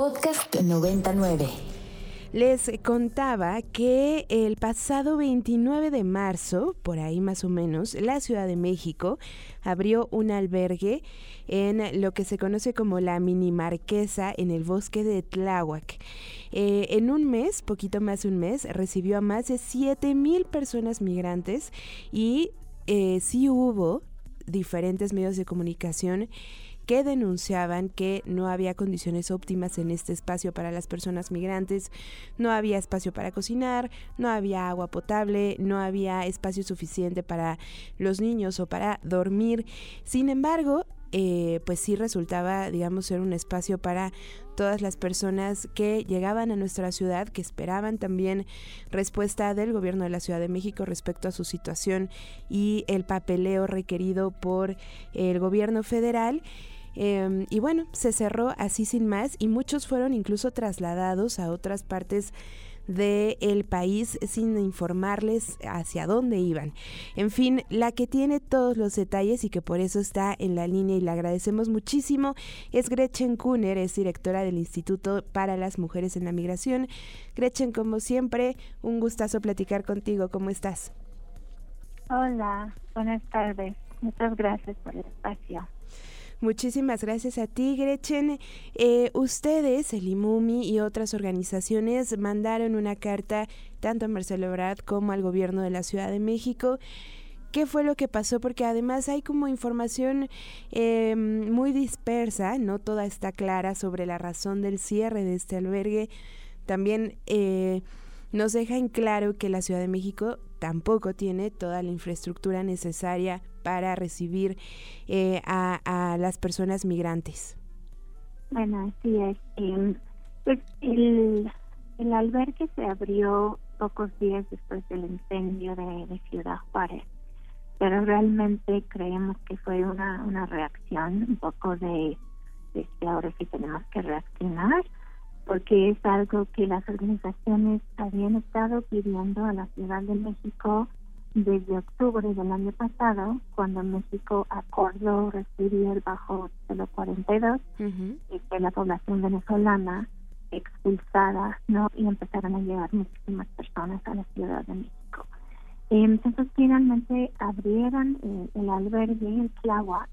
Podcast 99. Les contaba que el pasado 29 de marzo, por ahí más o menos, la Ciudad de México abrió un albergue en lo que se conoce como la mini marquesa en el bosque de Tláhuac. Eh, en un mes, poquito más de un mes, recibió a más de 7 mil personas migrantes y eh, sí hubo diferentes medios de comunicación que denunciaban que no había condiciones óptimas en este espacio para las personas migrantes, no había espacio para cocinar, no había agua potable, no había espacio suficiente para los niños o para dormir. Sin embargo, eh, pues sí resultaba, digamos, ser un espacio para todas las personas que llegaban a nuestra ciudad, que esperaban también respuesta del gobierno de la Ciudad de México respecto a su situación y el papeleo requerido por el gobierno federal. Em, y bueno, se cerró así sin más y muchos fueron incluso trasladados a otras partes del país sin informarles hacia dónde iban. En fin, la que tiene todos los detalles y que por eso está en la línea y le agradecemos muchísimo es Gretchen Kuhner, es directora del Instituto para las Mujeres en la Migración. Gretchen, como siempre, un gustazo platicar contigo. ¿Cómo estás? Hola, buenas tardes. Muchas gracias por el espacio. Muchísimas gracias a ti, Gretchen. Eh, ustedes, el IMUMI y otras organizaciones mandaron una carta tanto a Marcelo Ebrard como al gobierno de la Ciudad de México. ¿Qué fue lo que pasó? Porque además hay como información eh, muy dispersa, no toda está clara sobre la razón del cierre de este albergue. También eh, nos deja en claro que la Ciudad de México tampoco tiene toda la infraestructura necesaria para recibir eh, a, las personas migrantes. Bueno, así es. Em, pues el, el albergue se abrió pocos días después del incendio de, Ciudad Juárez, pero realmente creemos que fue una, una reacción, un poco de, de que ahora sí tenemos que reaccionar porque es algo que las organizaciones habían estado pidiendo a la Ciudad de México desde octubre del año pasado, cuando México acordó recibir el bajo de 42 y que la población venezolana expulsada, ¿no? Y empezaron a llegar muchísimas personas a la Ciudad de México. Entonces finalmente abrieron eh, el albergue en Tláhuac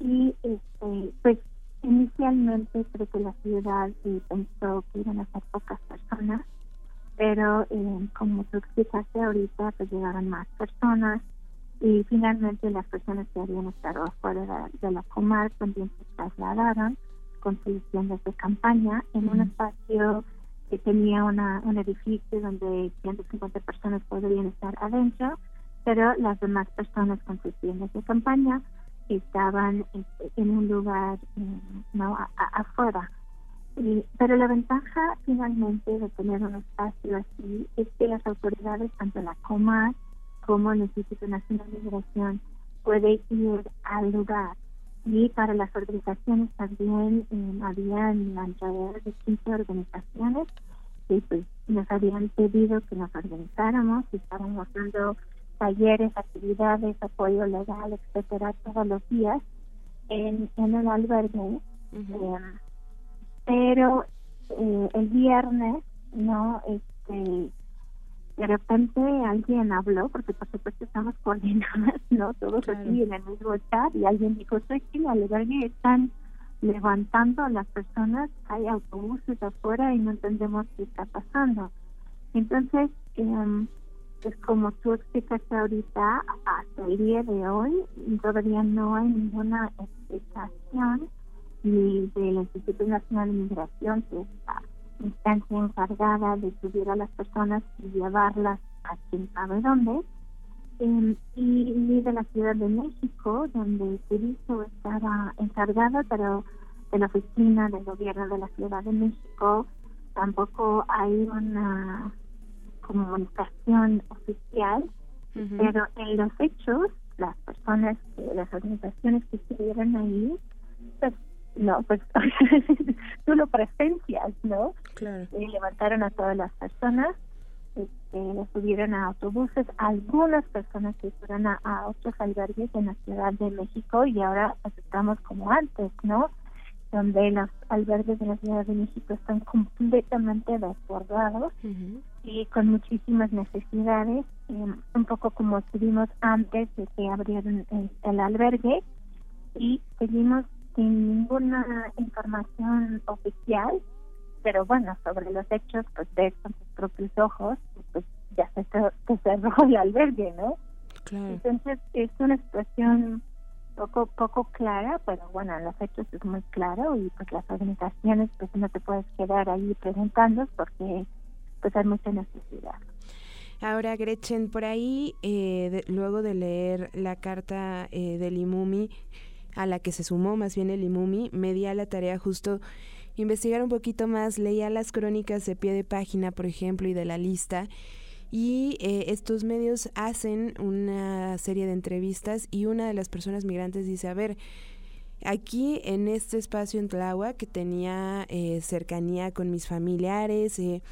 y este, pues Inicialmente creo que la ciudad eh, pensó que iban a ser pocas personas, pero eh, como tú explicaste ahorita, pues llegaron más personas y finalmente las personas que habían estado afuera de, la comarca también se trasladaron con soluciones de campaña en un espacio que tenía una, un edificio donde 150 personas podrían estar adentro, pero las demás personas con sus tiendas de campaña estaban este, en un lugar eh, no afuera. Pero la ventaja finalmente de tener un espacio así es que las autoridades, tanto la COMAR como el Instituto Nacional de Migración, puede ir al lugar. Y para las organizaciones también eh, habían alrededor de 15 organizaciones que pues, nos habían pedido que nos organizáramos y estábamos dando talleres, actividades, apoyo legal, etcétera, todos los días en, en el albergue. Eh, pero eh, el viernes, no, este, de repente alguien habló, porque por supuesto estamos coordinadas, ¿no? Todos aquí en el mismo chat, y alguien dijo, soy que el albergue están levantando a las personas, hay autobuses afuera y no entendemos qué está pasando. Entonces, eh, pues como tú explicaste ahorita, hasta el día de hoy todavía no hay ninguna explicación ni del Instituto Nacional de Migración, que es la instancia encargada de subir a las personas y llevarlas a quien sabe dónde, em, y de la Ciudad de México, donde servicio estaba encargado, pero de la oficina del gobierno de la Ciudad de México tampoco hay una comunicación oficial, pero en los hechos, las personas, las organizaciones que estuvieron ahí, pues no, pues tú lo presencias, ¿no? Claro. Y levantaron a todas las personas, este, subieron a autobuses, algunas personas se fueron a, otros albergues en la Ciudad de México y ahora estamos como antes, ¿no? donde los albergues de la Ciudad de México están completamente desbordados y con muchísimas necesidades, em, un poco como estuvimos antes de que abrieron el, albergue y seguimos sin ninguna información oficial, pero bueno, sobre los hechos, pues ves con tus propios ojos, pues ya se, se cerró el albergue, ¿no? Entonces es una situación poco poco clara, pero bueno, en los hechos es muy claro y pues las organizaciones pues no te puedes quedar ahí preguntando porque pues hay mucha necesidad. Ahora, Gretchen, por ahí, eh, luego de leer la carta eh, del IMUMI, a la que se sumó más bien el IMUMI, me di a la tarea justo investigar un poquito más, leía las crónicas de pie de página, por ejemplo, y de la lista, y eh, estos medios hacen una serie de entrevistas y una de las personas migrantes dice, a ver, aquí en este espacio en Tláhuac que tenía eh, cercanía con mis familiares, eh,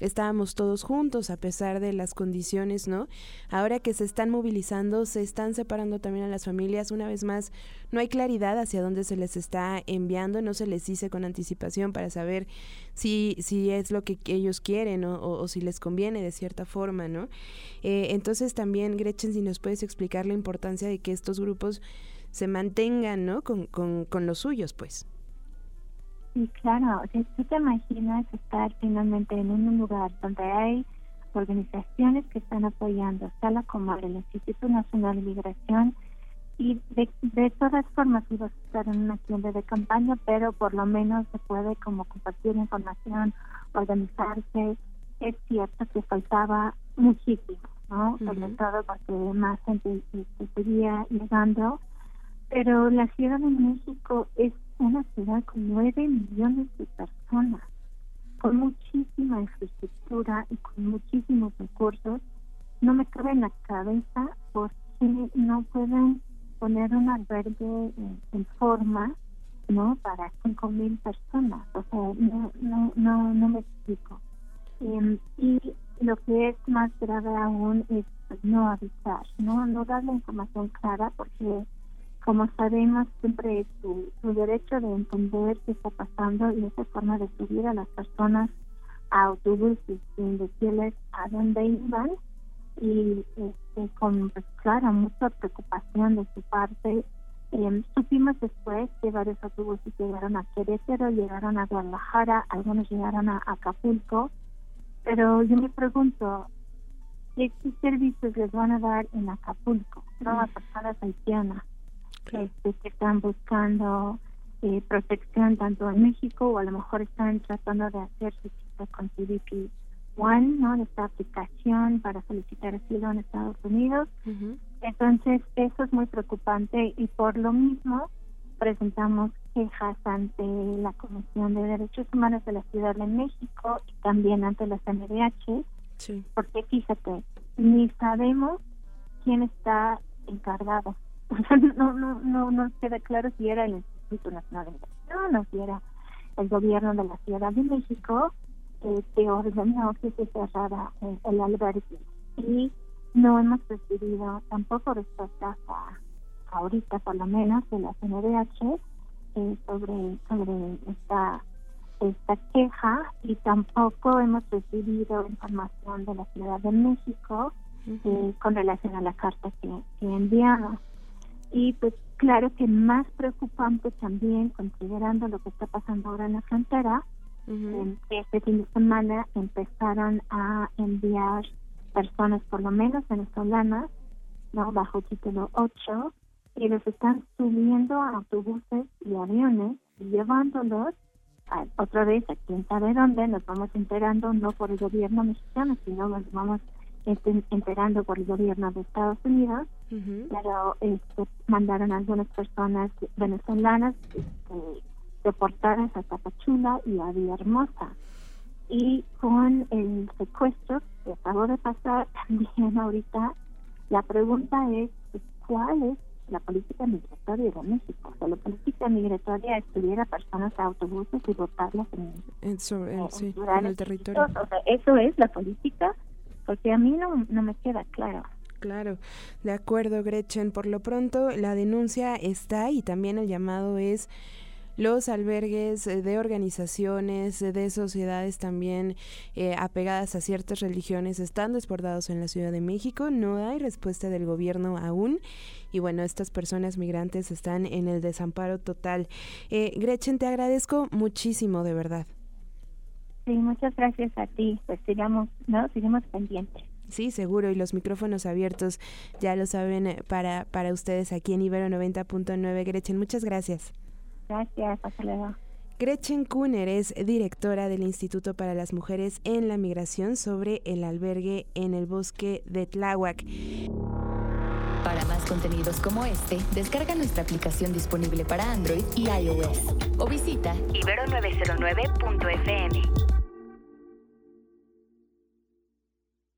estábamos todos juntos a pesar de las condiciones, ¿no? Ahora que se están movilizando, se están separando también a las familias, una vez más, no hay claridad hacia dónde se les está enviando, no se les dice con anticipación para saber si, si es lo que ellos quieren o, si les conviene de cierta forma, ¿no? Eh, entonces también, Gretchen, si nos puedes explicar la importancia de que estos grupos se mantengan, ¿no? Con, con, con los suyos, pues. Sí, claro. si tú te imaginas estar finalmente en un lugar donde hay organizaciones que están apoyando, está la el Instituto Nacional de Migración, y de, de todas formas ibas a estar en una tienda de campaña, pero por lo menos se puede como compartir información, organizarse. Es cierto que faltaba muchísimo, ¿no? Sobre todo porque más gente se seguía llegando, pero la Ciudad de México es una ciudad con nueve millones de personas, con muchísima infraestructura y con muchísimos recursos, no me cabe en la cabeza por qué no pueden poner un albergue en, forma no para cinco mil personas. O sea no no no no me explico. Em, y lo que es más grave aún es no avisar no no dar la información clara porque como sabemos, siempre es su, derecho de entender qué está pasando y esa forma de subir a las personas a autobuses sin decirles a dónde iban y este, con, pues, claro, mucha preocupación de su parte. Eh, supimos después que varios autobuses llegaron a Querétaro, llegaron a Guadalajara, algunos llegaron a Acapulco, pero yo me pregunto, ¿qué, servicios les van a dar en Acapulco? No a personas haitianas este, que están buscando eh, protección tanto en México o a lo mejor están tratando de hacer su cita con CDP One, ¿no? Esta aplicación para solicitar asilo en Estados Unidos. Entonces, eso es muy preocupante y por lo mismo presentamos quejas ante la Comisión de Derechos Humanos de la Ciudad de México y también ante la CNDH, porque fíjate, ni sabemos quién está encargado no, no, no, no queda claro si era el Instituto Nacional de Migración o si era el gobierno de la Ciudad de México eh, que ordenó que se cerrara el, albergue. Y no hemos recibido tampoco respuestas a, ahorita, por lo menos, de la CNDH eh, sobre, sobre esta esta queja y tampoco hemos recibido información de la Ciudad de México eh, con relación a la carta que, que enviamos. Y pues claro que más preocupante también, considerando lo que está pasando ahora en la frontera, este fin de semana empezaron a enviar personas, por lo menos venezolanas, ¿no? bajo título 8, y los están subiendo a autobuses y aviones y llevándolos otra vez a quién sabe dónde, nos vamos enterando no por el gobierno mexicano, sino nos vamos enterando por el gobierno de Estados Unidos, pero este, mandaron a algunas personas venezolanas este, deportadas a Tapachula y a Villahermosa. Y con el secuestro que acabo de pasar también ahorita, la pregunta es cuál es la política migratoria de México. O sea, la política migratoria es subir a personas a autobuses y botarlas en, en el territorio. O sea, eso es la política porque a mí no, no me queda claro. Claro, de acuerdo, Gretchen. Por lo pronto, la denuncia está y también el llamado es los albergues de organizaciones, de sociedades también eh, apegadas a ciertas religiones están desbordados en la Ciudad de México. No hay respuesta del gobierno aún. Y bueno, estas personas migrantes están en el desamparo total. Eh, Gretchen, te agradezco muchísimo, de verdad. Sí, muchas gracias a ti. Pues sigamos, ¿no? Seguimos pendientes. Sí, seguro, y los micrófonos abiertos, ya lo saben, eh, para, para ustedes aquí en Ibero 90.9. Gretchen, muchas gracias. Gracias, hasta luego. Gretchen Kuhner es directora del Instituto para las Mujeres en la Migración sobre el albergue en el bosque de Tláhuac. Para más contenidos como este, descarga nuestra aplicación disponible para Android y iOS o visita ibero909.fm.